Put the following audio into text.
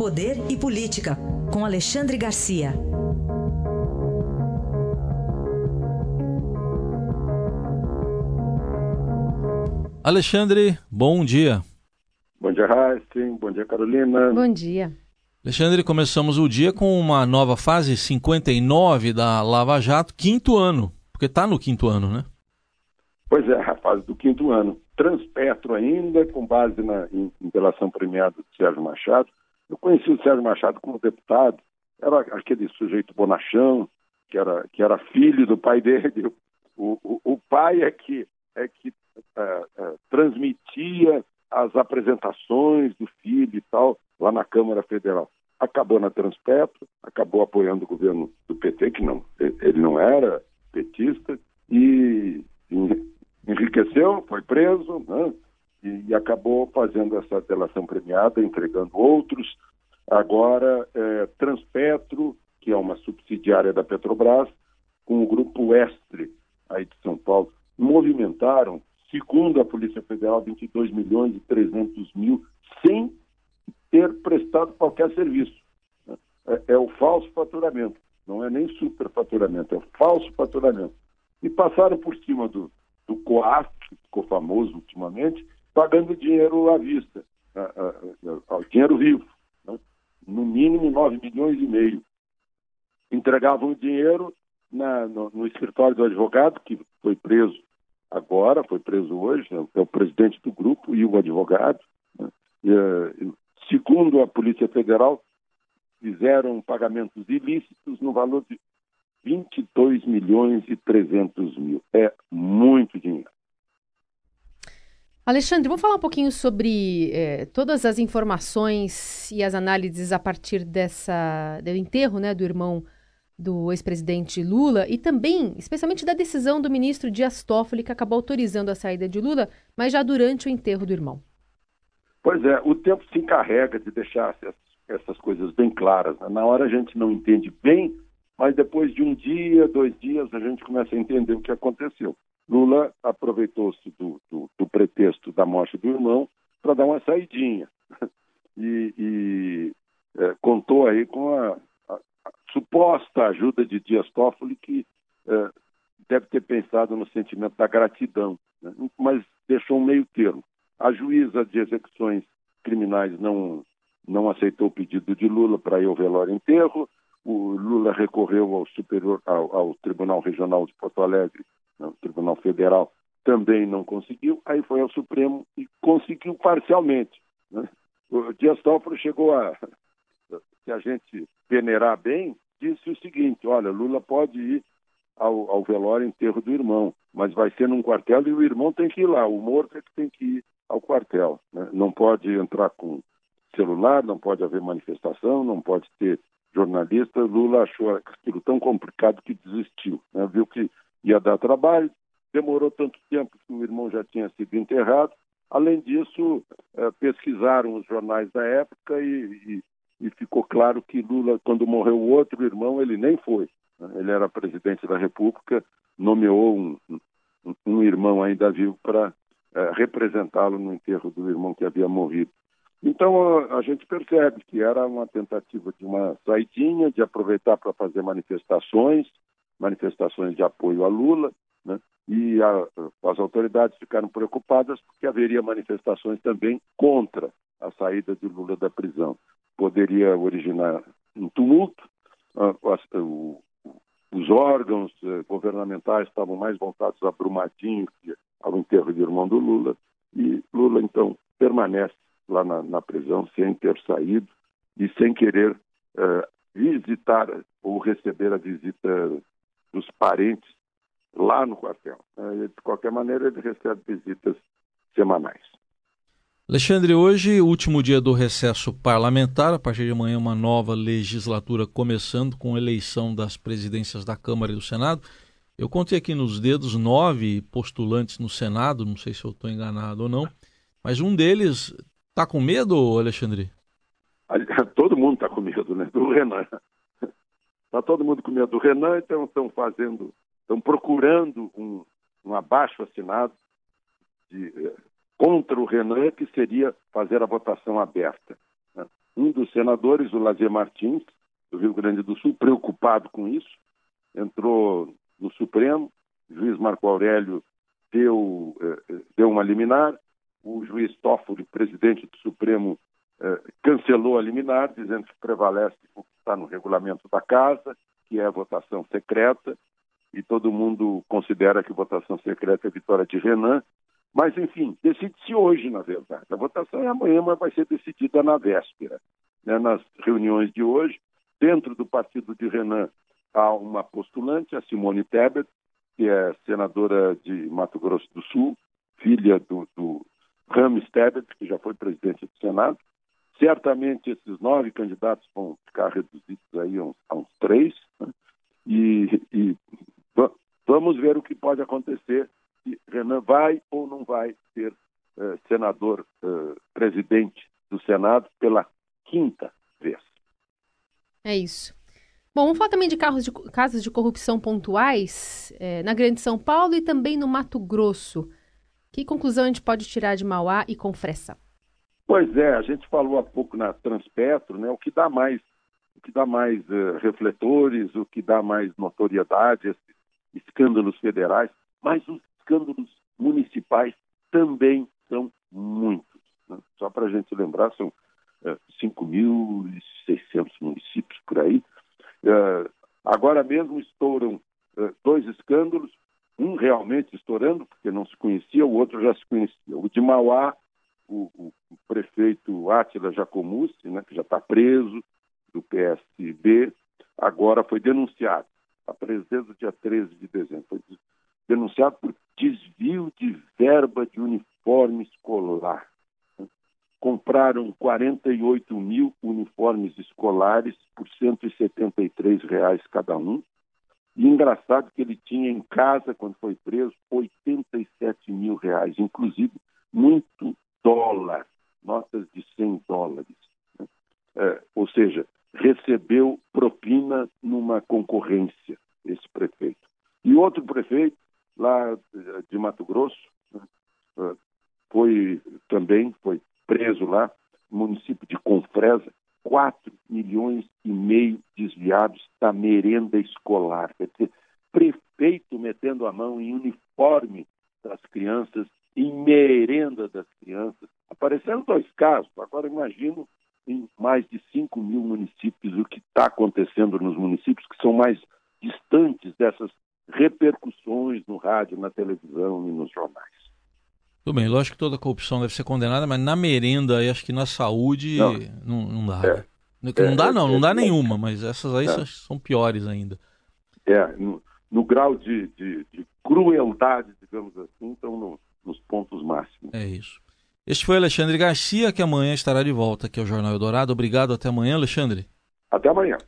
Poder e Política, com Alexandre Garcia. Alexandre, bom dia. Bom dia, Raíssen. Bom dia, Carolina. Bom dia. Alexandre, começamos o dia com uma nova fase 59 da Lava Jato, quinto ano, porque está no quinto ano, né? Pois é, a fase do quinto ano. Transpetro ainda, com base na em, em delação premiada do Sérgio Machado. Eu conheci o Sérgio Machado como deputado, era aquele sujeito bonachão, que era, que era filho do pai dele. O, o, o pai é que, é que uh, uh, transmitia as apresentações do filho e tal lá na Câmara Federal. Acabou na Transpetro, acabou apoiando o governo do PT, que não, ele não era petista, e enriqueceu, foi preso, né? e, acabou fazendo essa delação premiada, entregando outros. Agora, é, Transpetro, que é uma subsidiária da Petrobras, com o grupo Estre, aí de São Paulo, movimentaram, segundo a Polícia Federal, 22 milhões e 300 mil, sem ter prestado qualquer serviço. É, é o falso faturamento, não é nem superfaturamento, é o falso faturamento. E passaram por cima do, do COAF, que ficou famoso ultimamente, pagando dinheiro à vista, ao dinheiro vivo? No mínimo 9 milhões e meio. Entregavam o dinheiro na, no, no, escritório do advogado, que foi preso agora, foi preso hoje, né? é o presidente do grupo e o advogado. Né? E, eh, segundo a Polícia Federal, fizeram pagamentos ilícitos no valor de 22 milhões e 300 mil. É muito dinheiro. Alexandre, vamos falar um pouquinho sobre é, todas as informações e as análises a partir dessa do enterro né, do irmão do ex-presidente Lula e também, especialmente, da decisão do ministro Dias Toffoli, que acabou autorizando a saída de Lula, mas já durante o enterro do irmão. Pois é, o tempo se encarrega de deixar essas, coisas bem claras. Né? Na hora a gente não entende bem mas depois de um dia, dois dias, a gente começa a entender o que aconteceu. Lula aproveitou-se do, do, do, pretexto da morte do irmão para dar uma saidinha e, e é, contou aí com a, a, a, suposta ajuda de Dias Toffoli que é, deve ter pensado no sentimento da gratidão, né? mas deixou um meio termo. A juíza de execuções criminais não não aceitou o pedido de Lula para ir ao velório enterro, o Lula recorreu ao superior ao, ao Tribunal Regional de Porto Alegre, ao né, Tribunal Federal, também não conseguiu. Aí foi ao Supremo e conseguiu parcialmente. Né? O Dias Toffoli chegou a, se a gente venerar bem, disse o seguinte: olha, Lula pode ir ao, ao velório enterro do irmão, mas vai ser num quartel e o irmão tem que ir lá. O morto é que tem que ir ao quartel. Né? Não pode entrar com celular, não pode haver manifestação, não pode ter jornalista, Lula achou aquilo tão complicado que desistiu. Né? Viu que ia dar trabalho, demorou tanto tempo que o irmão já tinha sido enterrado. Além disso, é, pesquisaram os jornais da época e, e, e, ficou claro que Lula, quando morreu o outro irmão, ele nem foi. Né? Ele era presidente da República, nomeou um, um, um irmão ainda vivo para é, representá-lo no enterro do irmão que havia morrido. Então a, gente percebe que era uma tentativa de uma saidinha, de aproveitar para fazer manifestações, manifestações de apoio a Lula, né? e a, as autoridades ficaram preocupadas porque haveria manifestações também contra a saída de Lula da prisão. Poderia originar um tumulto, os órgãos eh, governamentais estavam mais voltados a Brumadinho que ao enterro de irmão do Lula, e Lula então permanece lá na, na prisão sem ter saído e sem querer uh, visitar ou receber a visita dos parentes lá no quartel. Uh, de qualquer maneira, ele recebe visitas semanais. Alexandre, hoje, último dia do recesso parlamentar, a partir de amanhã, uma nova legislatura começando com eleição das presidências da Câmara e do Senado. Eu contei aqui nos dedos nove postulantes no Senado, não sei se eu estou enganado ou não, mas um deles Tá com medo, Alexandre? Todo mundo está com medo, né? Do Renan. Está todo mundo com medo do Renan, então estão fazendo, estão procurando um, um abaixo assinado de, eh, contra o Renan, que seria fazer a votação aberta. Né? Um dos senadores, o Lazier Martins, do Rio Grande do Sul, preocupado com isso, entrou no Supremo, o juiz Marco Aurélio deu, eh, deu uma liminar, o juiz Toffoli, presidente do Supremo, eh, cancelou a liminar, dizendo que prevalece o que está no regulamento da Casa, que é a votação secreta, e todo mundo considera que votação secreta é vitória de Renan. Mas, enfim, decide-se hoje, na verdade. A votação é amanhã, mas vai ser decidida na véspera. Né? Nas reuniões de hoje, dentro do partido de Renan, há uma postulante, a Simone Tebet, que é senadora de Mato Grosso do Sul, filha do, do Rames Tebet, que já foi presidente do Senado. Certamente esses nove candidatos vão ficar reduzidos aí a uns, a uns três. Né? E, e vamos ver o que pode acontecer se Renan vai ou não vai ser uh, senador uh, presidente do Senado pela quinta vez. É isso. Bom, vamos falar também de, de casos de corrupção pontuais é, na Grande São Paulo e também no Mato Grosso. Que conclusão a gente pode tirar de Mauá e Confressa? Pois é, a gente falou há pouco na Transpetro, né? O que dá mais, o que dá mais uh, refletores, o que dá mais notoriedade, esses escândalos federais, mas os escândalos municipais também são muitos. Né? Só para a gente lembrar, são uh, 5.600 municípios por aí. Uh, agora mesmo estouram uh, dois escândalos, realmente estourando, porque não se conhecia, o outro já se conhecia. O de Mauá, o, o, prefeito Átila Jacomussi, né, que já está preso, do PSB, agora foi denunciado. A presença dia 13 de dezembro. Foi denunciado por desvio de verba de uniforme escolar. Compraram 48 mil uniformes escolares por 173 reais cada um. E engraçado que ele tinha em casa, quando foi preso, 87 mil reais, inclusive muito dólar, notas de 100 dólares. Né? É, ou seja, recebeu propina numa concorrência, esse prefeito. E outro prefeito, lá de Mato Grosso, né, ah, foi também foi preso lá, município de Confresa, 4 milhões e meio desviados da merenda escolar. Quer dizer, prefeito metendo a mão em uniforme das crianças, em merenda das crianças. Apareceram dois casos, agora imagino em mais de 5 mil municípios o que está acontecendo nos municípios que são mais distantes dessas repercussões no rádio, na televisão e nos jornais. Tudo bem, lógico que toda corrupção deve ser condenada, mas na merenda, acho que na saúde não, não, não dá. É, né? Não, é, dá não, não dá é, nenhuma, mas essas aí é. são piores ainda. É, no, no grau de, de, de, crueldade, digamos assim, estão no, nos pontos máximos. É isso. Este foi Alexandre Garcia, que amanhã estará de volta aqui ao Jornal Eldorado. Obrigado, até amanhã, Alexandre. Até amanhã.